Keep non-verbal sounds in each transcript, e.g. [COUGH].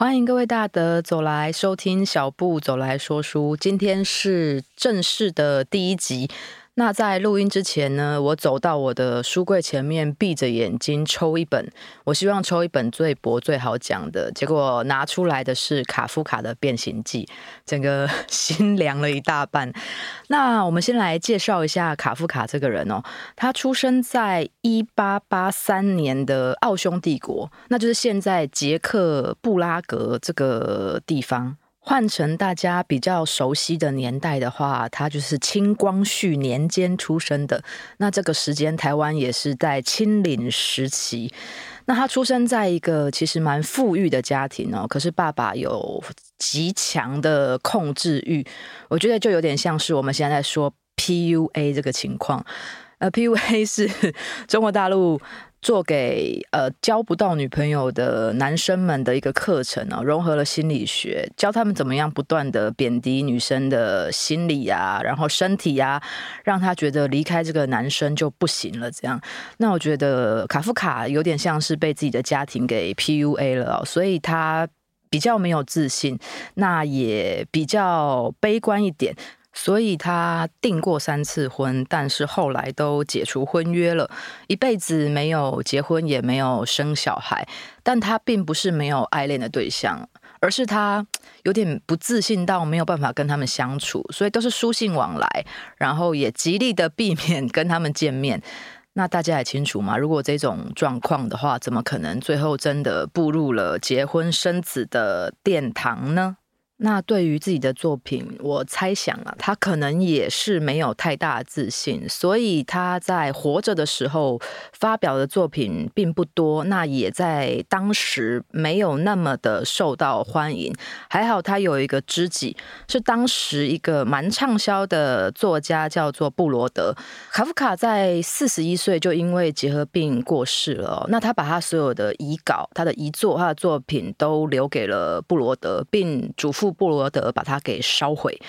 欢迎各位大德走来收听小布走来说书，今天是正式的第一集。那在录音之前呢，我走到我的书柜前面，闭着眼睛抽一本，我希望抽一本最薄最好讲的，结果拿出来的是卡夫卡的《变形记》，整个 [LAUGHS] 心凉了一大半。那我们先来介绍一下卡夫卡这个人哦，他出生在一八八三年的奥匈帝国，那就是现在捷克布拉格这个地方。换成大家比较熟悉的年代的话，他就是清光绪年间出生的。那这个时间，台湾也是在清领时期。那他出生在一个其实蛮富裕的家庭哦，可是爸爸有极强的控制欲，我觉得就有点像是我们现在在说 PUA 这个情况。呃，PUA 是 [LAUGHS] 中国大陆。做给呃交不到女朋友的男生们的一个课程啊，融合了心理学，教他们怎么样不断的贬低女生的心理啊，然后身体啊，让他觉得离开这个男生就不行了。这样，那我觉得卡夫卡有点像是被自己的家庭给 PUA 了，所以他比较没有自信，那也比较悲观一点。所以他订过三次婚，但是后来都解除婚约了，一辈子没有结婚，也没有生小孩。但他并不是没有爱恋的对象，而是他有点不自信到没有办法跟他们相处，所以都是书信往来，然后也极力的避免跟他们见面。那大家也清楚嘛，如果这种状况的话，怎么可能最后真的步入了结婚生子的殿堂呢？那对于自己的作品，我猜想啊，他可能也是没有太大自信，所以他在活着的时候发表的作品并不多，那也在当时没有那么的受到欢迎。还好他有一个知己，是当时一个蛮畅销的作家，叫做布罗德。卡夫卡在四十一岁就因为结核病过世了，那他把他所有的遗稿、他的遗作、他的作品都留给了布罗德，并嘱咐。布罗德把它给烧毁，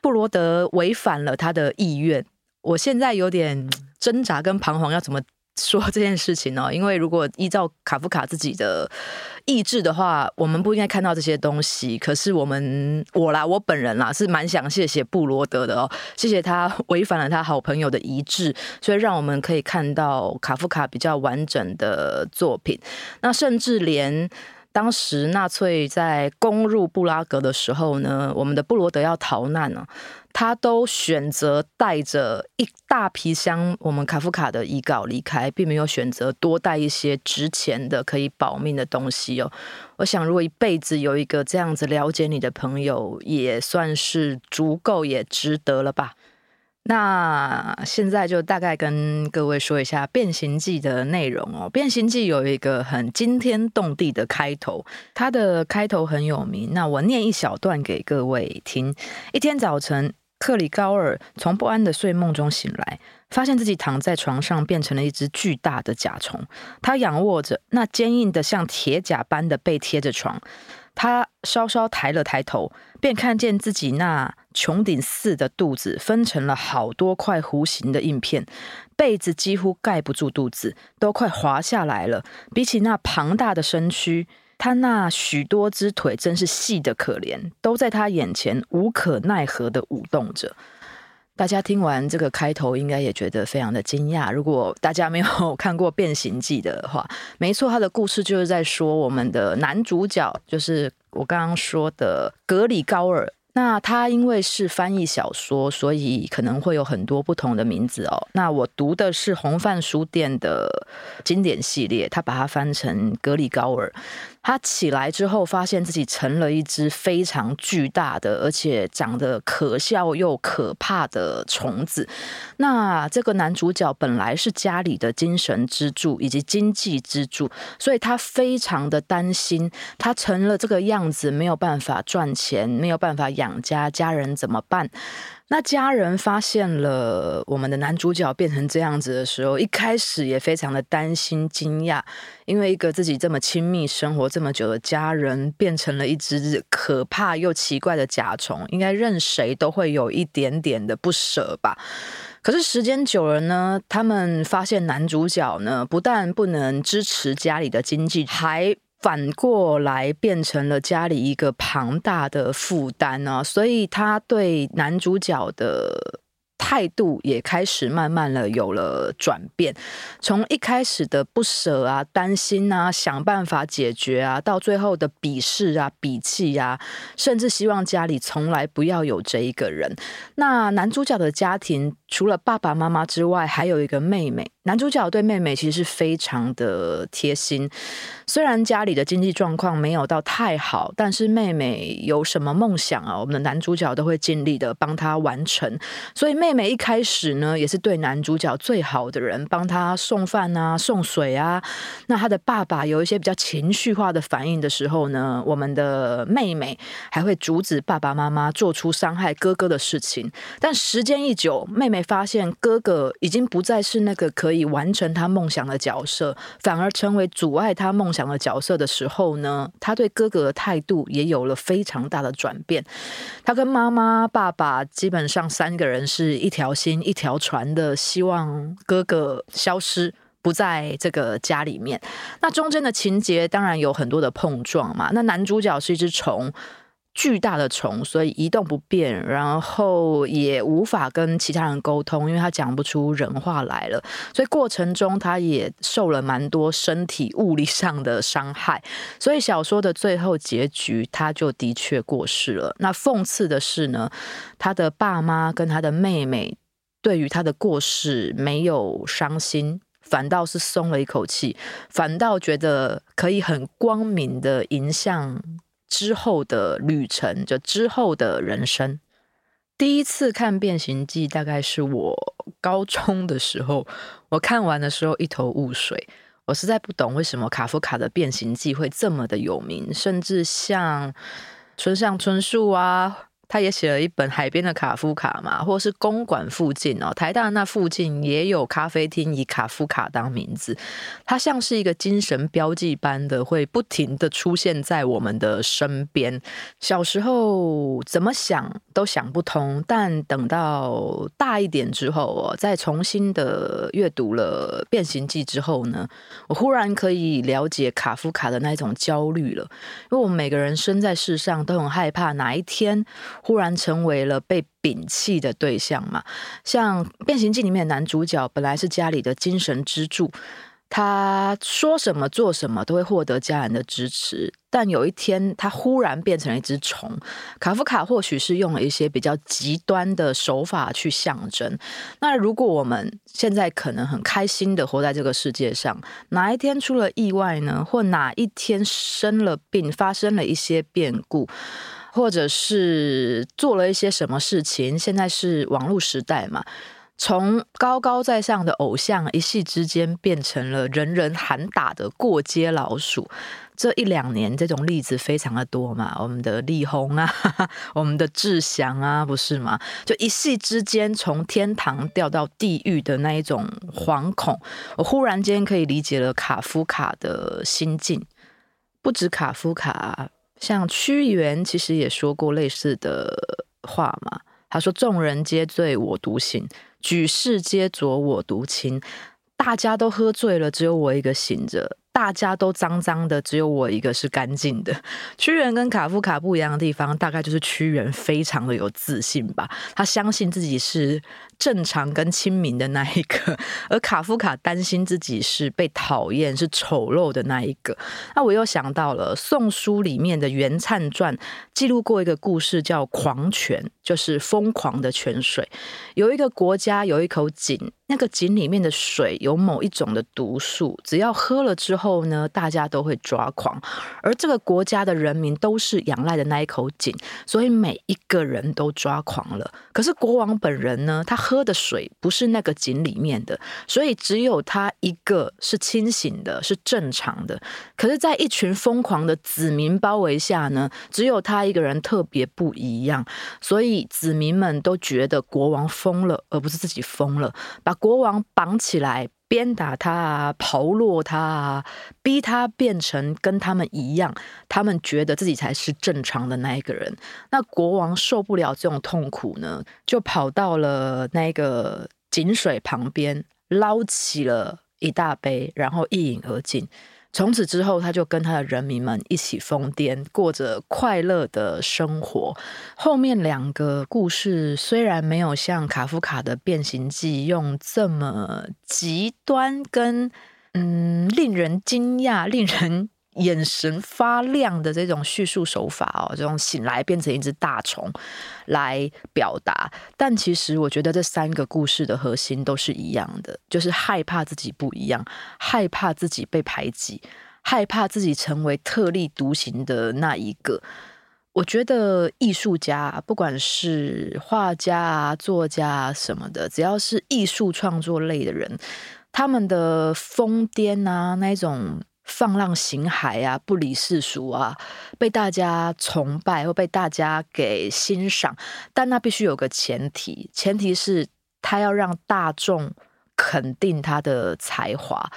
布罗德违反了他的意愿。我现在有点挣扎跟彷徨，要怎么说这件事情呢？因为如果依照卡夫卡自己的意志的话，我们不应该看到这些东西。可是我们我啦，我本人啦，是蛮想谢谢布罗德的哦，谢谢他违反了他好朋友的遗志，所以让我们可以看到卡夫卡比较完整的作品。那甚至连。当时纳粹在攻入布拉格的时候呢，我们的布罗德要逃难呢，他都选择带着一大皮箱我们卡夫卡的遗稿离开，并没有选择多带一些值钱的可以保命的东西哦。我想，如果一辈子有一个这样子了解你的朋友，也算是足够，也值得了吧。那现在就大概跟各位说一下《变形记》的内容哦，《变形记》有一个很惊天动地的开头，它的开头很有名。那我念一小段给各位听：一天早晨，克里高尔从不安的睡梦中醒来，发现自己躺在床上变成了一只巨大的甲虫。他仰卧着，那坚硬的像铁甲般的背贴着床。他稍稍抬了抬头，便看见自己那穹顶似的肚子分成了好多块弧形的硬片，被子几乎盖不住肚子，都快滑下来了。比起那庞大的身躯，他那许多只腿真是细得可怜，都在他眼前无可奈何地舞动着。大家听完这个开头，应该也觉得非常的惊讶。如果大家没有看过《变形记》的话，没错，他的故事就是在说我们的男主角，就是我刚刚说的格里高尔。那他因为是翻译小说，所以可能会有很多不同的名字哦。那我读的是红帆书店的经典系列，他把它翻成格里高尔。他起来之后，发现自己成了一只非常巨大的，而且长得可笑又可怕的虫子。那这个男主角本来是家里的精神支柱以及经济支柱，所以他非常的担心，他成了这个样子，没有办法赚钱，没有办法养家，家人怎么办？那家人发现了我们的男主角变成这样子的时候，一开始也非常的担心、惊讶，因为一个自己这么亲密、生活这么久的家人，变成了一只可怕又奇怪的甲虫，应该任谁都会有一点点的不舍吧。可是时间久了呢，他们发现男主角呢，不但不能支持家里的经济，还反过来变成了家里一个庞大的负担呢，所以他对男主角的。态度也开始慢慢的有了转变，从一开始的不舍啊、担心啊、想办法解决啊，到最后的鄙视啊、鄙弃啊，甚至希望家里从来不要有这一个人。那男主角的家庭除了爸爸妈妈之外，还有一个妹妹。男主角对妹妹其实是非常的贴心，虽然家里的经济状况没有到太好，但是妹妹有什么梦想啊，我们的男主角都会尽力的帮她完成。所以妹妹一开始呢，也是对男主角最好的人，帮他送饭啊、送水啊。那他的爸爸有一些比较情绪化的反应的时候呢，我们的妹妹还会阻止爸爸妈妈做出伤害哥哥的事情。但时间一久，妹妹发现哥哥已经不再是那个可以。完成他梦想的角色，反而成为阻碍他梦想的角色的时候呢，他对哥哥的态度也有了非常大的转变。他跟妈妈、爸爸基本上三个人是一条心、一条船的，希望哥哥消失，不在这个家里面。那中间的情节当然有很多的碰撞嘛。那男主角是一只虫。巨大的虫，所以一动不变，然后也无法跟其他人沟通，因为他讲不出人话来了。所以过程中他也受了蛮多身体物理上的伤害。所以小说的最后结局，他就的确过世了。那讽刺的是呢，他的爸妈跟他的妹妹对于他的过世没有伤心，反倒是松了一口气，反倒觉得可以很光明的迎向。之后的旅程，就之后的人生。第一次看《变形记》大概是我高中的时候，我看完的时候一头雾水，我实在不懂为什么卡夫卡的《变形记》会这么的有名，甚至像村上春树啊。他也写了一本《海边的卡夫卡》嘛，或是公馆附近哦，台大那附近也有咖啡厅以卡夫卡当名字。他像是一个精神标记般的，会不停的出现在我们的身边。小时候怎么想都想不通，但等到大一点之后哦，再重新的阅读了《变形记》之后呢，我忽然可以了解卡夫卡的那种焦虑了。因为我们每个人生在世上都很害怕哪一天。忽然成为了被摒弃的对象嘛？像《变形记》里面的男主角本来是家里的精神支柱，他说什么做什么都会获得家人的支持。但有一天，他忽然变成了一只虫。卡夫卡或许是用了一些比较极端的手法去象征。那如果我们现在可能很开心的活在这个世界上，哪一天出了意外呢？或哪一天生了病，发生了一些变故？或者是做了一些什么事情，现在是网络时代嘛，从高高在上的偶像，一夕之间变成了人人喊打的过街老鼠。这一两年这种例子非常的多嘛，我们的力宏啊，[LAUGHS] 我们的志祥啊，不是吗？就一夕之间从天堂掉到地狱的那一种惶恐，我忽然间可以理解了卡夫卡的心境，不止卡夫卡。像屈原其实也说过类似的话嘛，他说：“众人皆醉我独醒，举世皆浊我独清。”大家都喝醉了，只有我一个醒着。大家都脏脏的，只有我一个是干净的。[LAUGHS] 屈原跟卡夫卡不一样的地方，大概就是屈原非常的有自信吧，他相信自己是正常跟亲民的那一个，[LAUGHS] 而卡夫卡担心自己是被讨厌、是丑陋的那一个。那我又想到了《宋书》里面的《袁粲传》，记录过一个故事，叫“狂泉”，就是疯狂的泉水。有一个国家有一口井。那个井里面的水有某一种的毒素，只要喝了之后呢，大家都会抓狂。而这个国家的人民都是仰赖的那一口井，所以每一个人都抓狂了。可是国王本人呢，他喝的水不是那个井里面的，所以只有他一个是清醒的，是正常的。可是，在一群疯狂的子民包围下呢，只有他一个人特别不一样，所以子民们都觉得国王疯了，而不是自己疯了，把。国王绑起来，鞭打他啊，刨落他啊，逼他变成跟他们一样，他们觉得自己才是正常的那一个人。那国王受不了这种痛苦呢，就跑到了那个井水旁边，捞起了一大杯，然后一饮而尽。从此之后，他就跟他的人民们一起疯癫，过着快乐的生活。后面两个故事虽然没有像卡夫卡的《变形记》用这么极端跟嗯令人惊讶、令人眼神发亮的这种叙述手法哦，这种醒来变成一只大虫来表达，但其实我觉得这三个故事的核心都是一样的，就是害怕自己不一样，害怕自己被排挤，害怕自己成为特立独行的那一个。我觉得艺术家，不管是画家啊、作家啊什么的，只要是艺术创作类的人，他们的疯癫啊，那一种。放浪形骸啊，不理世俗啊，被大家崇拜或被大家给欣赏，但那必须有个前提，前提是他要让大众肯定他的才华。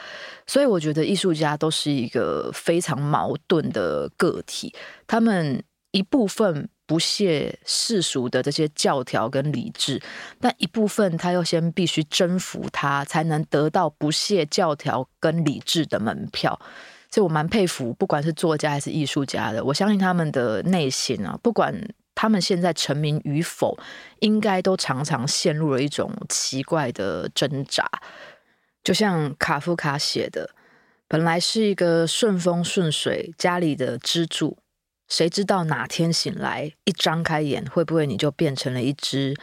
所以我觉得艺术家都是一个非常矛盾的个体，他们一部分不屑世俗的这些教条跟理智，但一部分他又先必须征服他，才能得到不屑教条跟理智的门票。所以我蛮佩服，不管是作家还是艺术家的，我相信他们的内心啊，不管他们现在成名与否，应该都常常陷入了一种奇怪的挣扎。就像卡夫卡写的，本来是一个顺风顺水家里的支柱。谁知道哪天醒来，一张开眼，会不会你就变成了一只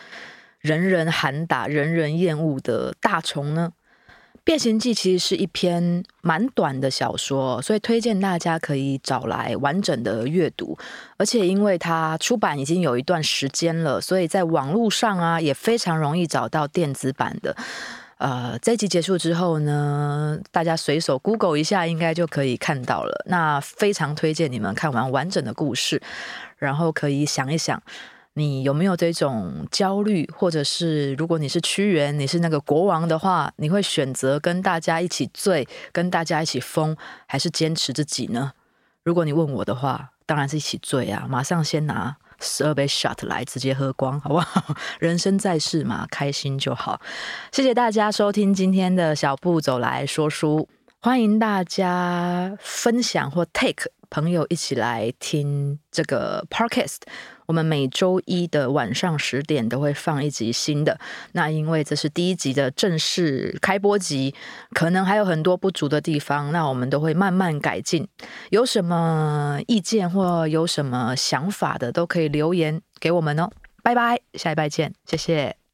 人人喊打、人人厌恶的大虫呢？《变形记》其实是一篇蛮短的小说，所以推荐大家可以找来完整的阅读。而且因为它出版已经有一段时间了，所以在网络上啊也非常容易找到电子版的。呃，这集结束之后呢，大家随手 Google 一下，应该就可以看到了。那非常推荐你们看完完整的故事，然后可以想一想，你有没有这种焦虑，或者是如果你是屈原，你是那个国王的话，你会选择跟大家一起醉，跟大家一起疯，还是坚持自己呢？如果你问我的话，当然是一起醉啊，马上先拿。十二杯 shot 来直接喝光，[LAUGHS] 好不好？人生在世嘛，开心就好。谢谢大家收听今天的小步走来说书，欢迎大家分享或 take 朋友一起来听这个 podcast。我们每周一的晚上十点都会放一集新的。那因为这是第一集的正式开播集，可能还有很多不足的地方，那我们都会慢慢改进。有什么意见或有什么想法的，都可以留言给我们哦。拜拜，下礼拜见，谢谢。